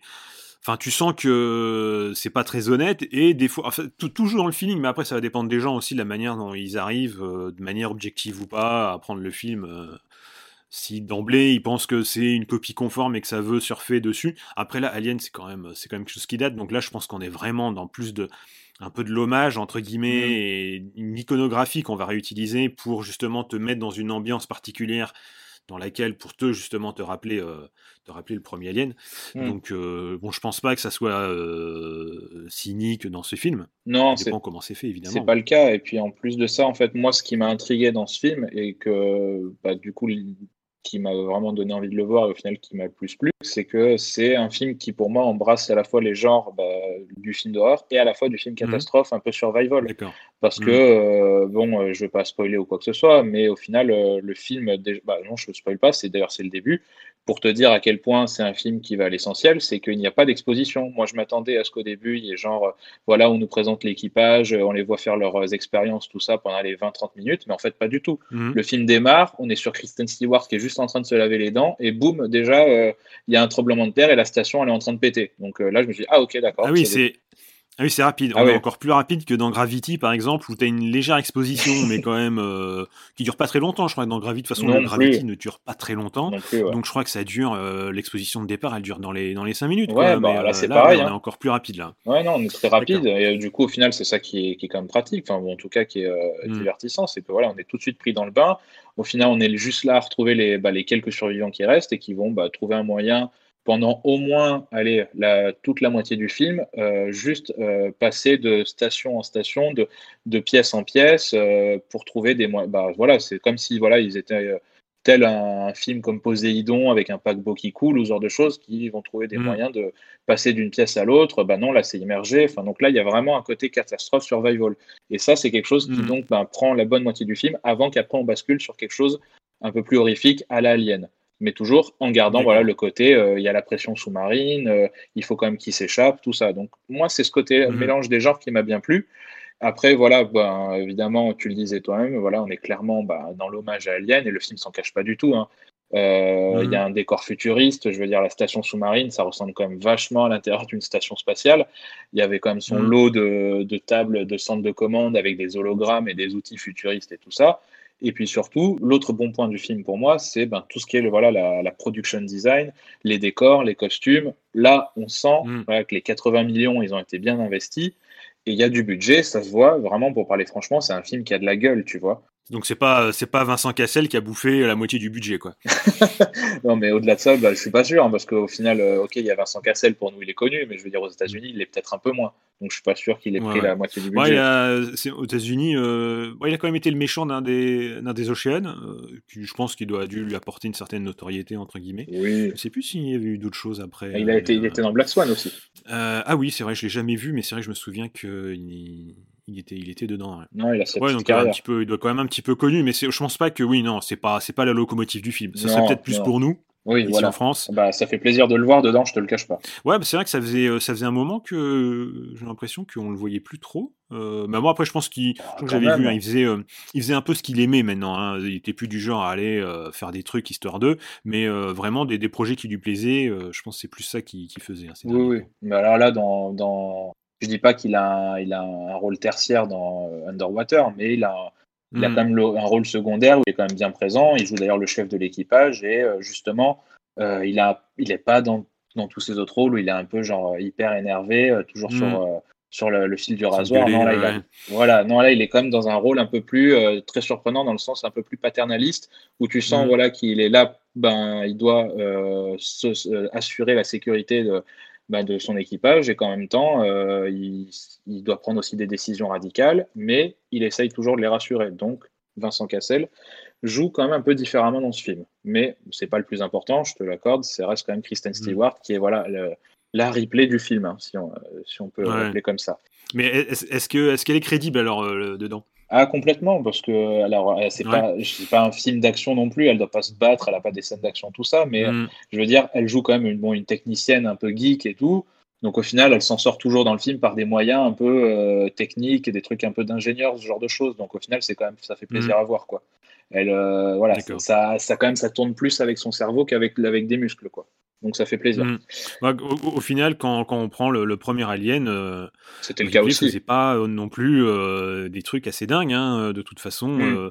enfin, tu sens que c'est pas très honnête, et des fois, enfin, toujours dans le feeling, mais après, ça va dépendre des gens aussi, de la manière dont ils arrivent, euh, de manière objective ou pas, à prendre le film. Euh, si d'emblée ils pensent que c'est une copie conforme et que ça veut surfer dessus. Après là, Alien, c'est quand même, c'est quand même quelque chose qui date, donc là, je pense qu'on est vraiment dans plus de un peu de l'hommage entre guillemets mmh. et une iconographie qu'on va réutiliser pour justement te mettre dans une ambiance particulière dans laquelle pour te justement te rappeler euh, te rappeler le premier Alien. Mmh. Donc euh, bon, je pense pas que ça soit euh, cynique dans ce film. Non, c'est comment c'est fait évidemment. C'est pas le cas. Et puis en plus de ça, en fait, moi, ce qui m'a intrigué dans ce film et que bah, du coup qui m'a vraiment donné envie de le voir et au final qui m'a le plus plu, c'est que c'est un film qui, pour moi, embrasse à la fois les genres bah, du film d'horreur et à la fois du film Mhm. catastrophe, un peu survival. Parce Mhm. que, euh, bon, euh, je veux pas spoiler ou quoi que ce soit, mais au final, euh, le film, bah, non, je ne spoil pas, c'est d'ailleurs c'est le début, pour te dire à quel point c'est un film qui va à l'essentiel, c'est qu'il n'y a pas d'exposition. Moi, je m'attendais à ce qu'au début, il y ait genre, voilà, on nous présente l'équipage, on les voit faire leurs expériences, tout ça, pendant les 20-30 minutes, mais en fait, pas du tout. Mhm. Le film démarre, on est sur Kristen Stewart qui est juste en train de se laver les dents, et boum, déjà, euh, il y a un tremblement de terre et la station, elle est en train de péter. Donc euh, là, je me suis dit, ah ok, d'accord. Ah oui, c'est. Ah oui, c'est rapide. Ah On est encore plus rapide que dans Gravity, par exemple, où tu as une légère exposition, mais quand même euh, qui dure pas très longtemps. Je crois que dans Gravity, de toute façon, Non Gravity ne dure pas très longtemps. non plus, ouais. Donc je crois que ça dure, euh, l'exposition de départ, elle dure dans les, dans les 5 minutes. Ouais, quoi. bah, mais, là, euh, c'est pareil, on hein. est encore plus rapide là. Ouais, non, on est très rapide. Et euh, du coup, au final, c'est ça qui est, qui est quand même pratique. Enfin, bon, en tout cas, qui est euh, Mm. divertissant. C'est que voilà, on est tout de suite pris dans le bain. Au final, on est juste là à retrouver les, bah, les quelques survivants qui restent et qui vont bah, trouver un moyen pendant au moins allez, la, toute la moitié du film, euh, juste euh, passer de station en station, de, de pièce en pièce, euh, pour trouver des moyens. Bah, voilà, c'est comme si voilà, ils étaient tel un, film comme Poséidon avec un paquebot qui coule ou ce genre de choses qui vont trouver des Mm. moyens de passer d'une pièce à l'autre. Bah non, là c'est immergé. Enfin, donc là, il y a vraiment un côté catastrophe survival. Et ça, c'est quelque chose qui Mm. donc bah, prend la bonne moitié du film avant qu'après on bascule sur quelque chose un peu plus horrifique à la Alien. Mais toujours en gardant voilà, le côté, euh, il y a la pression sous-marine, euh, il faut quand même qu'il s'échappe, tout ça. Donc moi, c'est ce côté Mhm. mélange des genres qui m'a bien plu. Après, voilà, ben, évidemment, tu le disais toi-même, voilà, on est clairement bah, dans l'hommage à Alien et le film s'en cache pas du tout. hein. Euh, Il Mhm. y a un décor futuriste, je veux dire, la station sous-marine, ça ressemble quand même vachement à l'intérieur d'une station spatiale. Il y avait quand même son Mhm. lot de, de tables, de centres de commande avec des hologrammes et des outils futuristes et tout ça. Et puis surtout, l'autre bon point du film pour moi, c'est ben, tout ce qui est le, voilà, la, la production design, les décors, les costumes. Là, on sent Mm. voilà, que les 80 millions, ils ont été bien investis. Et il y a du budget, ça se voit vraiment, pour parler franchement, c'est un film qui a de la gueule, tu vois. Donc c'est pas c'est pas Vincent Cassel qui a bouffé la moitié du budget quoi. Non, mais au-delà de ça, bah, je suis pas sûr, hein, parce qu'au final, euh, ok, il y a Vincent Cassel, pour nous, il est connu, mais je veux dire, aux États-Unis, il est peut-être un peu moins. Donc, je suis pas sûr qu'il ait Ouais, pris ouais. la moitié du Ouais, budget. il a, c'est aux États-Unis, euh, il a quand même été le méchant d'un des d'un des Oceans, euh, qui je pense qu'il doit a dû lui apporter une certaine notoriété entre guillemets. Oui. Je sais plus s'il y avait eu d'autres choses après. Il a été, il était dans Black Swan aussi. ah oui, c'est vrai, je l'ai jamais vu, mais c'est vrai que je me souviens que il, il était il était dedans. ouais. Non, il a Ouais, donc il, est un carrière. petit peu, il doit quand même un petit peu connu, mais je pense pas que oui, non, c'est pas, c'est pas la locomotive du film. Ça serait peut-être plus non. pour nous Oui, ici voilà. en France. Bah, ça fait plaisir de le voir dedans, je te le cache pas. Ouais, bah, c'est vrai que ça faisait, euh, ça faisait un moment que j'ai l'impression qu'on le voyait plus trop. Euh, mais moi après, je pense qu'il, quand j'avais vu, hein, il faisait, euh, il faisait un peu ce qu'il aimait maintenant. Hein. Il était plus du genre à aller euh, faire des trucs histoire d'eux, mais vraiment des, des projets qui lui plaisaient. je pense que c'est plus ça qu'il faisait. hein, Oui, oui. Mais alors là, dans, dans... je dis pas qu'il a, un, il a un rôle tertiaire dans euh, Underwater, mais il a, il a Mm. quand même le- un rôle secondaire où il est quand même bien présent. Il joue d'ailleurs le chef de l'équipage et euh, justement, euh, il il est pas dans, dans tous ses autres rôles où il est un peu genre hyper énervé, toujours sur, euh, sur le, le fil du rasoir. Non, là, il a- ouais. voilà, non, là, il est quand même dans un rôle un peu plus euh, très surprenant dans le sens un peu plus paternaliste où tu sens Mm. voilà qu'il est là, ben il doit se- se- assurer la sécurité de, ben, de son équipage et qu'en même temps euh, il, il doit prendre aussi des décisions radicales, mais il essaye toujours de les rassurer. Donc Vincent Cassel joue quand même un peu différemment dans ce film, mais c'est pas le plus important, je te l'accorde, ça reste quand même Kristen Mm. Stewart qui est voilà le- la replay du film, hein, si, on, si on peut Ouais. l'appeler comme ça. Mais est-ce est-ce que, est-ce qu'elle est crédible alors euh, dedans? Ah complètement parce que alors euh, c'est Ouais. pas c'est pas un film d'action non plus elle doit pas se battre elle a pas des scènes d'action tout ça mais Mm. je veux dire elle joue quand même une bon une technicienne un peu geek et tout. Donc au final elle s'en sort toujours dans le film par des moyens un peu euh, techniques et des trucs un peu d'ingénieur ce genre de choses. Donc au final c'est quand même ça fait plaisir à voir quoi. Elle euh, voilà ça ça quand même ça tourne plus avec son cerveau qu'avec avec des muscles quoi donc ça fait plaisir Mm. Au, au final, quand, quand on prend le, le premier Alien, euh, c'était le cas aussi faisait pas euh, non plus euh, des trucs assez dingues, hein, de toute façon. Mm. euh,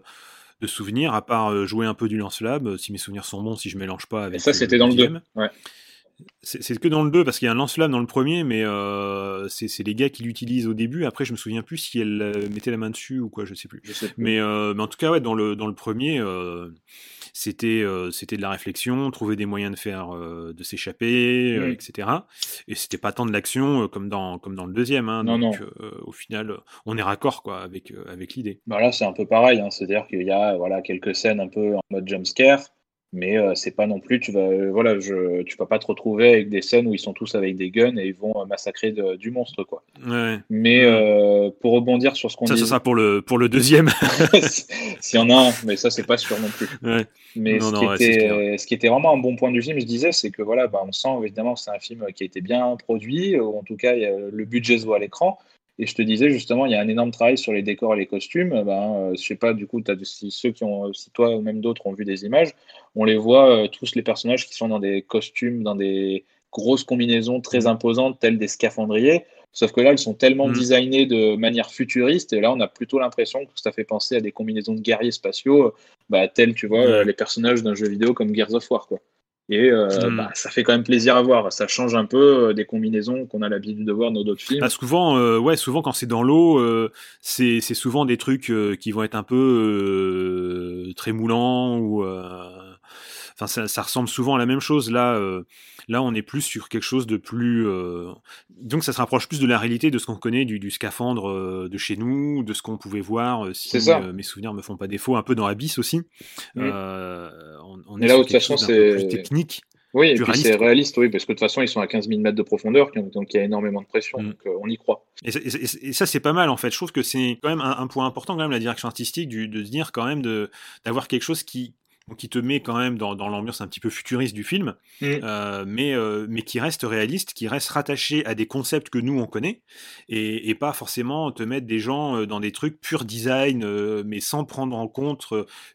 de souvenirs, à part euh, jouer un peu du lance-flamme, euh, si mes souvenirs sont bons, si je mélange pas avec. et ça euh, c'était dans le 2 deuxième. ouais C'est que dans le 2, parce qu'il y a un lance-flamme dans le premier, mais euh, c'est les gars qui l'utilisent au début. Après, je me souviens plus si elle euh, mettait la main dessus ou quoi, je sais plus. je sais plus. Mais, euh, mais en tout cas, ouais, dans le, dans le premier, c'était c'était de la réflexion, trouver des moyens de faire, de s'échapper, Mm. etc. Et c'était pas tant de l'action comme dans comme dans le deuxième. Hein, Non, donc, non. au final, on est raccord quoi avec avec l'idée. Bah là, c'est un peu pareil, hein. c'est-à-dire qu'il y a voilà, quelques scènes un peu en mode jumpscare, mais euh, c'est pas non plus, tu vas, euh, voilà, je, tu vas pas te retrouver avec des scènes où ils sont tous avec des guns et ils vont euh, massacrer du monstre, quoi. Ouais. Mais euh, pour rebondir sur ce qu'on Ça, dit, ça pour le, pour le deuxième. s'il y en a un, mais ça c'est pas sûr non plus. Ouais. Mais Non, ce, non, qui ouais, c'est était, ce qui était vraiment un bon point du film, je disais, c'est que voilà, bah, on sent évidemment que c'est un film qui a été bien produit, ou en tout cas il y a- le budget se voit à l'écran. Et je te disais justement, il y a un énorme travail sur les décors et les costumes. Ben, euh, je sais pas, du coup, si ceux qui ont, si toi ou même d'autres ont vu des images, on les voit euh, tous les personnages qui sont dans des costumes, dans des grosses combinaisons très imposantes, telles des scaphandriers. Sauf que là, ils sont tellement Mm. designés de manière futuriste, et là, on a plutôt l'impression que ça fait penser à des combinaisons de guerriers spatiaux, euh, bah, tels, tu vois, les personnages d'un jeu vidéo comme Gears of War, quoi. Et euh, Mm. bah, ça fait quand même plaisir à voir. Ça change un peu euh, des combinaisons qu'on a l'habitude de voir dans d'autres films. Souvent, euh, ouais, souvent quand c'est dans l'eau, euh, c'est c'est souvent des trucs euh, qui vont être un peu euh, très moulants ou. Enfin, ça, ça ressemble souvent à la même chose. Là, euh, là, on est plus sur quelque chose de plus. euh, donc, ça se rapproche plus de la réalité de ce qu'on connaît du, du scaphandre euh, de chez nous, de ce qu'on pouvait voir. si C'est ça. mes souvenirs me font pas défaut, un peu dans Abyss aussi. Mm. Euh, on, est là, de toute façon, c'est- technique. Oui, et puis c'est réaliste, oui, parce que de toute façon, ils sont à 15 000 mètres de profondeur, donc il y a énormément de pression, Mm. donc euh, on y croit. Et, ça- et ça- et ça, c'est pas mal en fait. Je trouve que c'est quand même un, un point important, quand même, la direction artistique, du, de se dire quand même d'avoir quelque chose qui, qui te met quand même dans, dans l'ambiance un petit peu futuriste du film, Mm. euh, mais, euh, mais qui reste réaliste, qui reste rattaché à des concepts que nous on connaît, et, et pas forcément te mettre des gens euh, dans des trucs pur design, euh, mais sans prendre en compte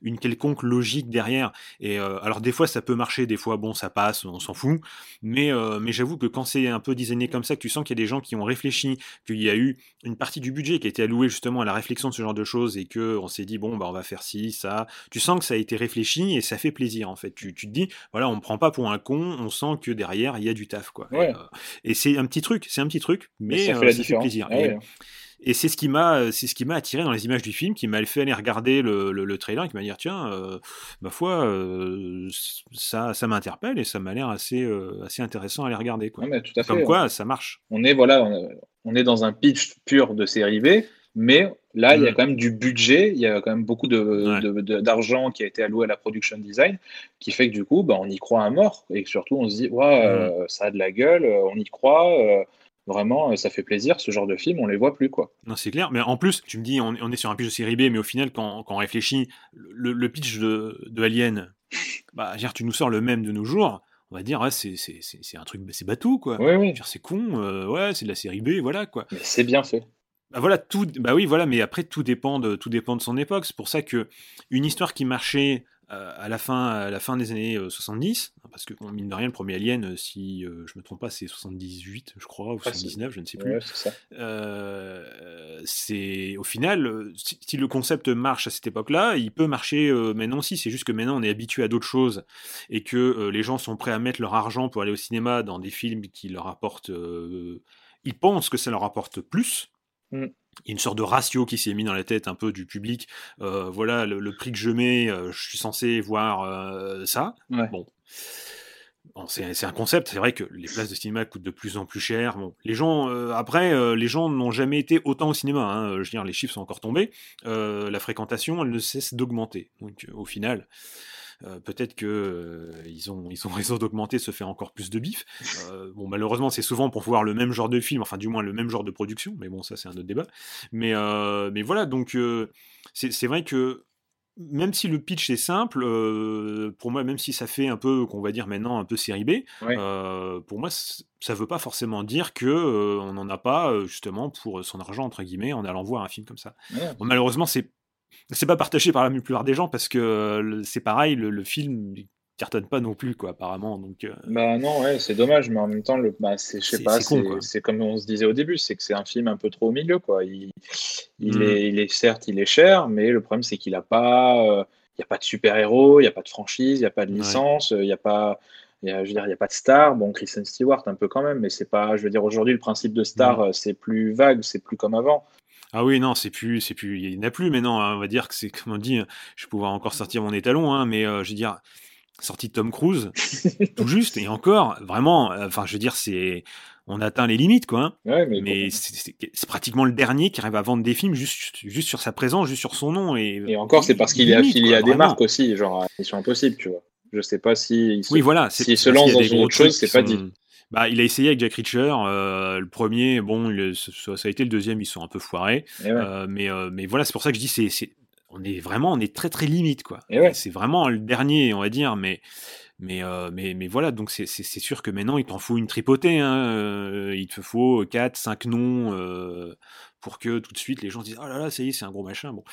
une quelconque logique derrière. Et alors des fois ça peut marcher, des fois bon ça passe, on s'en fout, mais, mais j'avoue que quand c'est un peu designé comme ça, que tu sens qu'il y a des gens qui ont réfléchi, qu'il y a eu une partie du budget qui a été allouée justement à la réflexion de ce genre de choses et que on s'est dit bon bah on va faire ci ça tu sens que ça a été réfléchi et ça fait plaisir en fait tu, tu te dis voilà on me prend pas pour un con on sent que derrière il y a du taf quoi Ouais. et, euh, et c'est un petit truc c'est un petit truc mais ça euh, fait la ça fait différence. plaisir Ah et, ouais. et c'est ce qui m'a c'est ce qui m'a attiré dans les images du film qui m'a fait aller regarder le, le, le trailer et qui m'a dit tiens euh, ma foi euh, ça ça m'interpelle et ça m'a l'air assez euh, assez intéressant à aller regarder quoi tout à fait. comme quoi ça marche on est voilà, on est- on est dans un pitch pur de série B, mais là il y a Mm. quand même du budget, il y a quand même beaucoup Ouais. d'argent qui a été alloué à la production design, qui fait que du coup, bah, on y croit à mort et surtout on se dit, ouais, euh, ça a de la gueule, euh, on y croit, euh, vraiment, ça fait plaisir. Ce genre de film, on les voit plus quoi. Non, c'est clair. Mais en plus, tu me dis, on, on est sur un pitch de série B, mais au final, quand, quand on réfléchit, le, le pitch de, de Alien, bah, dire, tu nous sors le même de nos jours. On va dire, ouais, c'est, un truc, c'est bateau, quoi. Oui, oui, C'est con, euh, ouais, c'est de la série B, voilà, quoi. mais c'est bien fait. Bah voilà, tout, bah oui, voilà, mais après tout dépend de tout dépend de son époque. C'est pour ça que une histoire qui marchait euh, à la fin à la fin des années euh, 70, parce que bon, mine de rien, le premier Alien, euh, si euh, je me trompe pas, c'est 78, je crois, ou Ah, c'est- 79, je ne sais plus. Ouais, c'est au final, si, si le concept marche à cette époque-là, il peut marcher maintenant aussi. C'est juste que maintenant on est habitué à d'autres choses et que les gens sont prêts à mettre leur argent pour aller au cinéma dans des films qui leur apportent. ils pensent que ça leur apporte plus. Mm. Il y a une sorte de ratio qui s'est mis dans la tête un peu du public. Euh, voilà, le, le prix que je mets, euh, je suis censé voir euh, ça. Ouais. Bon. Bon, c'est c'est un concept, c'est vrai que les places de cinéma coûtent de plus en plus cher. Bon, les gens, après, les gens n'ont jamais été autant au cinéma. hein. Je veux dire, les chiffres sont encore tombés. La fréquentation, elle ne cesse d'augmenter. Donc, au final, euh, peut-être que euh, ils ont ils ont raison d'augmenter, se faire encore plus de bif. Euh, bon, malheureusement, c'est souvent pour voir le même genre de film, enfin du moins le même genre de production. Mais bon, ça c'est un autre débat. Mais mais voilà, donc c'est vrai que même si le pitch est simple, euh, pour moi, même si ça fait un peu, qu'on va dire maintenant, un peu série B, Ouais. euh, pour moi, ça veut pas forcément dire que euh, on n'en a pas justement pour son argent entre guillemets en allant voir un film comme ça. Ouais. Bon, malheureusement, c'est c'est pas partagé par la plupart des gens parce que c'est pareil, le, le film il cartonne pas non plus quoi, apparemment. Donc euh, Bah non, ouais, c'est dommage, mais en même temps, le, bah, c'est, je sais pas, c'est comme on se disait au début, c'est que c'est un film un peu trop au milieu, quoi. Il, il Mm. est, il est certes, il est cher, mais le problème c'est qu'il a pas, euh, il y a pas de super-héros, il y a pas de franchise, il y a pas de Ouais. licence, il y a pas, a, je veux dire, il y a pas de star. Bon, Kristen Stewart un peu quand même, mais c'est pas, je veux dire, aujourd'hui le principe de star, euh, c'est plus vague, c'est plus comme avant. Ah oui, non, c'est plus, c'est plus, il n'y en a plus maintenant. hein, on va dire que c'est, comme on dit, je vais pouvoir encore sortir mon étalon, hein, mais euh, je veux dire, sortie de Tom Cruise, tout juste, et encore, vraiment, euh, enfin, je veux dire, c'est, on atteint les limites, quoi. hein, Ouais, mais, mais c'est, pratiquement le dernier qui arrive à vendre des films juste, juste sur sa présence, juste sur son nom. Et, Et encore, c'est parce qu'il est affilié quoi, à des marques aussi, genre Mission Impossible, tu vois. Je sais pas si oui, voilà, s'il se lance dans une autre chose, c'est pas dit. Bah, il a essayé avec Jack Reacher. Euh, le premier, bon, ça, a été le deuxième, ils sont un peu foirés. Euh, mais, euh, mais voilà, c'est pour ça que je dis, c'est, on est vraiment, on est très très limite, quoi. C'est vraiment le dernier, on va dire, mais. Mais, mais, mais voilà, donc c'est sûr que maintenant, il t'en faut une tripotée. Hein, il te faut 4, 5 noms pour que tout de suite les gens disent Oh là là, ça y est, c'est un gros machin. Bon.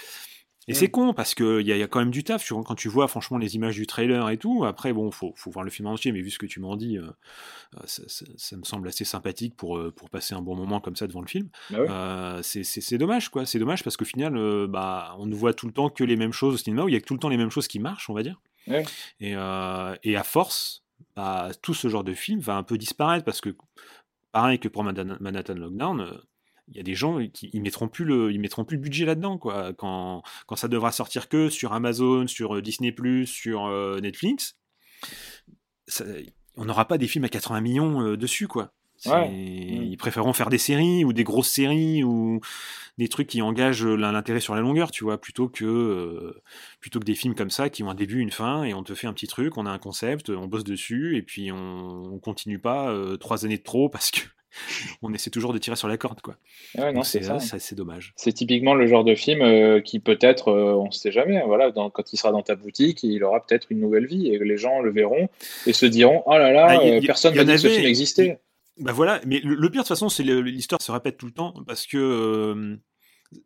Et c'est con parce qu'il y, a, y a quand même du taf. Quand tu vois franchement les images du trailer et tout, après, bon, faut, faut voir le film entier, mais vu ce que tu m'en dis, euh, euh, ça, me semble assez sympathique pour, euh, pour passer un bon moment comme ça devant le film. Bah c'est dommage, quoi. C'est dommage parce qu'au final, bah, on ne voit tout le temps que les mêmes choses au cinéma, où il y a tout le temps les mêmes choses qui marchent, on va dire. Et, et, à force, bah, tout ce genre de film va un peu disparaître parce que, pareil que pour Manhattan Lockdown, il y a des gens qui ils mettront plus le ils mettront plus le budget là-dedans quoi quand, quand ça devra sortir que sur Amazon, sur euh, Disney+, sur euh, Netflix. on n'aura pas des films à 80 millions euh, dessus quoi. Ils préféreront faire des séries ou des grosses séries ou des trucs qui engagent l'intérêt sur la longueur, tu vois, plutôt que plutôt que des films comme ça qui ont un début, une fin et on te fait un petit truc, on a un concept, on bosse dessus et puis on, on continue pas trois années de trop parce que on essaie toujours de tirer sur la corde, quoi. c'est ça, c'est dommage. C'est typiquement le genre de film euh, qui peut-être, euh, on ne sait jamais, voilà, quand il sera dans ta boutique, il aura peut-être une nouvelle vie et les gens le verront et se diront, oh là là, ah, euh, personne n'a dit que ce film existait. Bah voilà, mais le, pire de toute façon, c'est l'histoire se répète tout le temps parce que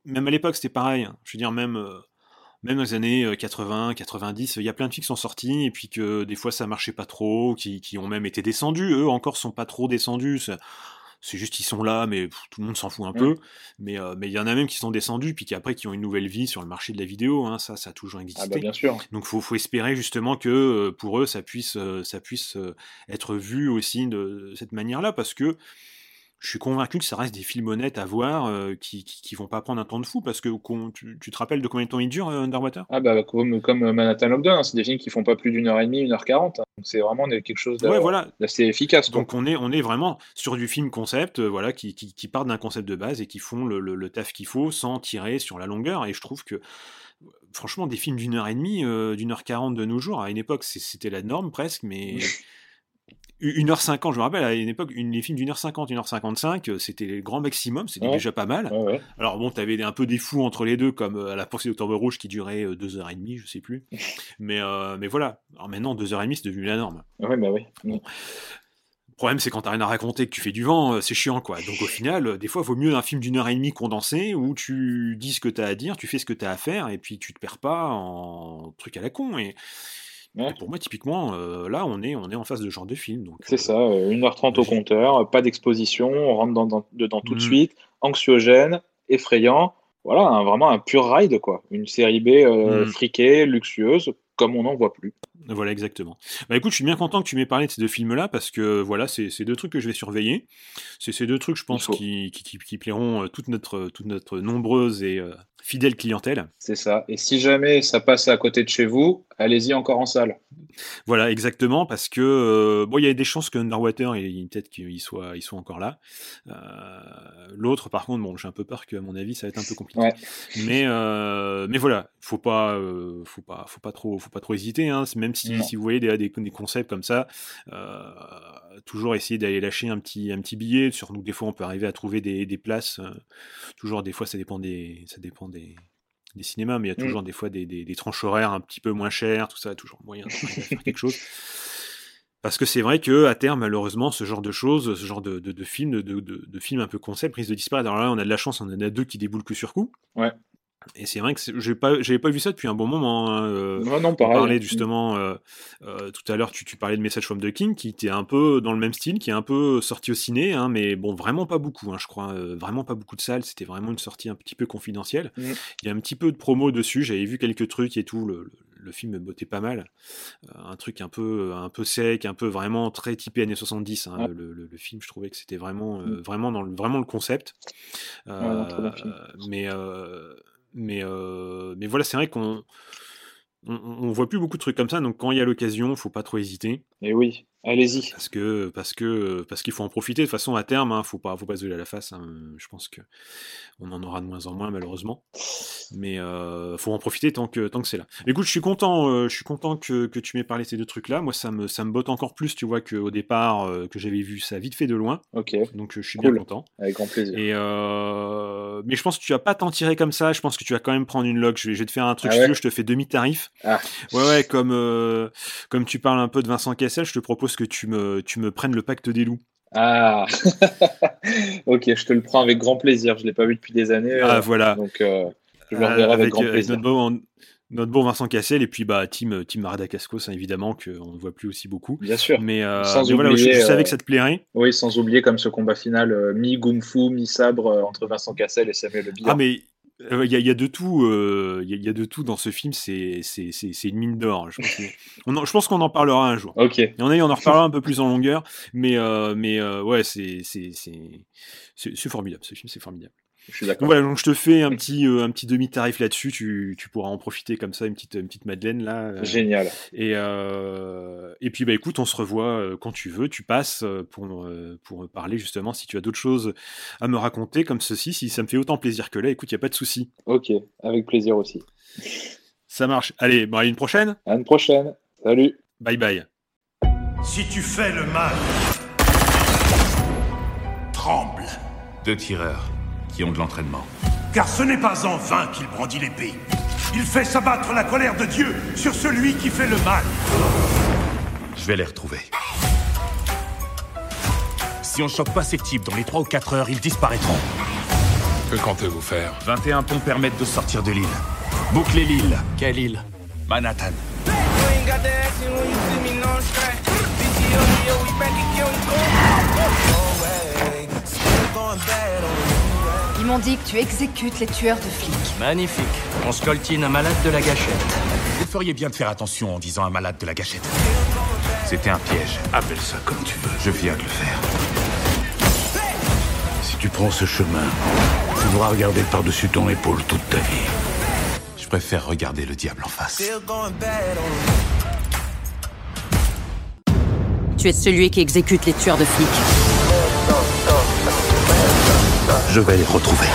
même à l'époque, c'était pareil. Hein. Je veux dire, même même dans les années 80, 90, il y a plein de filles qui sont sorties et puis que des fois ça marchait pas trop, qui, qui ont même été descendus. Eux encore sont pas trop descendus c'est juste qu'ils sont là, mais tout le monde s'en fout un peu. Mais euh, mais il y en a même qui sont descendus, puis qui après qui ont une nouvelle vie sur le marché de la vidéo. Hein, ça, ça a toujours existé. Ah bah bien sûr. Donc faut faut espérer justement que euh, pour eux ça puisse euh, ça puisse être vu aussi de cette manière-là, parce que je suis convaincu que ça reste des films honnêtes à voir euh, qui, qui, vont pas prendre un temps de fou parce que tu, te rappelles de combien de temps ils durent euh, Underwater Ah bah comme, comme Manhattan Lockdown, hein, c'est des films qui font pas plus d'une heure et demie, une heure quarante. Hein. donc c'est vraiment quelque chose d'assez voilà. efficace. Donc on est, on est vraiment sur du film concept, euh, voilà, qui, qui, qui part d'un concept de base et qui font le, le, taf qu'il faut sans tirer sur la longueur. Et je trouve que franchement des films d'une heure et demie, d'une heure quarante de nos jours, à une époque c'était la norme presque, mais 1h50, je me rappelle, à une époque, une, les films d'une heure 50, 1h55, euh, c'était le grand maximum, c'était déjà pas mal. Alors bon, t'avais un peu des fous entre les deux, comme euh, à la poursuite d'Octobre Rouge qui durait 2h30, euh, je sais plus. mais, mais voilà, alors maintenant, 2h30, c'est devenu la norme. Ouais, bah oui. Le problème, c'est quand t'as rien à raconter, que tu fais du vent, c'est chiant, quoi. Donc au final, des fois, il vaut mieux un film d'une heure et demie condensé, où tu dis ce que t'as à dire, tu fais ce que t'as à faire, et puis tu te perds pas en truc à la con. Et, pour moi, typiquement, euh, là, on est, on est en face de genre de film. C'est ça, 1h30 euh, au compteur, pas d'exposition, on rentre dans, dedans tout de mmh. suite, anxiogène, effrayant. Voilà, vraiment un pur ride, quoi. Une série B euh, mmh. friquée, luxueuse, comme on n'en voit plus. Voilà, exactement. Bah écoute, je suis bien content que tu m'aies parlé de ces deux films-là parce que voilà, c'est deux trucs que je vais surveiller. C'est ces deux trucs, je pense, qui, qui, plairont toute notre, toute notre nombreuse et fidèle clientèle. C'est ça. Et si jamais ça passe à côté de chez vous, allez-y encore en salle. Voilà, exactement, parce que euh, bon, il y a des chances que Underwater, peut-être qu'il soit, il soit encore là. Euh, l'autre, par contre, bon, j'ai un peu peur que, à mon avis, ça va être un peu compliqué. Mais, euh, mais voilà, faut pas, faut pas, faut pas trop, faut pas trop hésiter. Hein. Même si, si vous voyez des, des, des concepts comme ça, toujours essayer d'aller lâcher un petit, un petit billet. Sur nous, des fois, on peut arriver à trouver des, des places. toujours, des fois, ça dépend des, ça dépend des des cinémas, mais il y a mmh. toujours des fois des, des, tranches horaires un petit peu moins chères, tout ça, toujours moyen de faire quelque chose. Parce que c'est vrai que à terme, malheureusement, ce genre de choses, ce genre de, de, de films, de, de, films un peu concept risque de disparaître. Alors là, on a de la chance, on en a deux qui déboulent que sur coup. Ouais. Et c'est vrai que j'ai pas, j'avais pas vu ça depuis un bon moment. Hein, euh, non, non, pareil. On parlait justement euh, euh, tout à l'heure, tu, tu, parlais de Message from the King, qui était un peu dans le même style, qui est un peu sorti au ciné, hein, mais bon, vraiment pas beaucoup, hein, je crois, vraiment pas beaucoup de salles. C'était vraiment une sortie un petit peu confidentielle. Mm. Il y a un petit peu de promo dessus. J'avais vu quelques trucs et tout. Le, le, film me bottait pas mal. un truc un peu, un peu sec, un peu vraiment très typé années 70. Hein, le, le, film, je trouvais que c'était vraiment, mm. vraiment dans le, vraiment le concept. mais mais, euh, mais voilà, c'est vrai qu'on on, voit plus beaucoup de trucs comme ça, donc quand il y a l'occasion, faut pas trop hésiter. Et oui, allez-y. Parce que parce que parce qu'il faut en profiter. De toute façon, à terme, hein, faut pas faut pas se à la face. hein. Je pense que on en aura de moins en moins malheureusement. Mais euh, faut en profiter tant que tant que c'est là. Écoute, je suis content. euh, je suis content que, que tu m'aies parlé de ces deux trucs-là. Moi, ça me ça me botte encore plus. Tu vois qu'au départ euh, que j'avais vu ça vite fait de loin. Ok, Donc je suis Cool. bien content. avec grand plaisir. Et euh, mais je pense que tu vas pas t'en tirer comme ça. Je pense que tu vas quand même prendre une log. Je vais, je vais te faire un truc. Ah ouais? je te fais demi-tarif. Ah. Ouais, ouais. Comme comme tu parles un peu de Vincent Cassel, je te propose que tu me tu me prennes le pacte des loups. Ah, ok, je te le prends avec grand plaisir. Je l'ai pas vu depuis des années, Ah euh, voilà. donc euh, je le Euh, reverrai avec, avec, grand euh, avec plaisir. notre bon notre bon Vincent Cassel et puis bah Tim Marada Cascos hein, évidemment qu'on ne voit plus aussi beaucoup. Bien sûr. Mais, euh, Sans mais voilà, je, oublier, je savais que ça te plairait. Oui, sans oublier comme ce combat final mi-gung-fu, mi-sabre entre Vincent Cassel et Samuel Le. Ah mais il y, a- y a de tout, euh, il y, a- y a de tout dans ce film. C'est c'est c'est une mine d'or. Je pense en- je pense qu'on en parlera un jour. Ok, y a, on en reparlera un peu plus en longueur, mais euh, mais euh, ouais, c'est c'est c'est c'est c'est formidable. Ce film, c'est formidable. Je suis Donc d'accord. voilà, donc je te fais un petit euh, un petit demi tarif là-dessus. Tu, tu pourras en profiter comme ça, une petite une petite Madeleine là. euh, Génial. Et, euh, et puis bah écoute, on se revoit quand tu veux. Tu passes pour, pour parler justement si tu as d'autres choses à me raconter comme ceci. Si ça me fait autant plaisir que là, écoute, il n'y a pas de souci. Ok, avec plaisir aussi. Ça marche. Allez, bon, à une prochaine. À une prochaine. Salut. Bye bye. Si tu fais le mal, tremble, Deux tireurs qui ont de l'entraînement. car ce n'est pas en vain qu'il brandit l'épée. Il fait s'abattre la colère de Dieu sur celui qui fait le mal. Je vais les retrouver. Si on choque pas ces types dans les 3 ou 4 heures, ils disparaîtront. Que comptez-vous faire? 21 ponts permettent de sortir de l'île. Boucler l'île. Quelle île? Manhattan. M'ont dit que tu exécutes les tueurs de flics. Magnifique. On scoltine un malade de la gâchette. Vous feriez bien de faire attention en disant un malade de la gâchette. C'était un piège. Appelle ça comme tu veux. Je viens de le faire. Si tu prends ce chemin, tu devras regarder par-dessus ton épaule toute ta vie. Je préfère regarder le diable en face. Tu es celui qui exécute les tueurs de flics. Je vais les retrouver.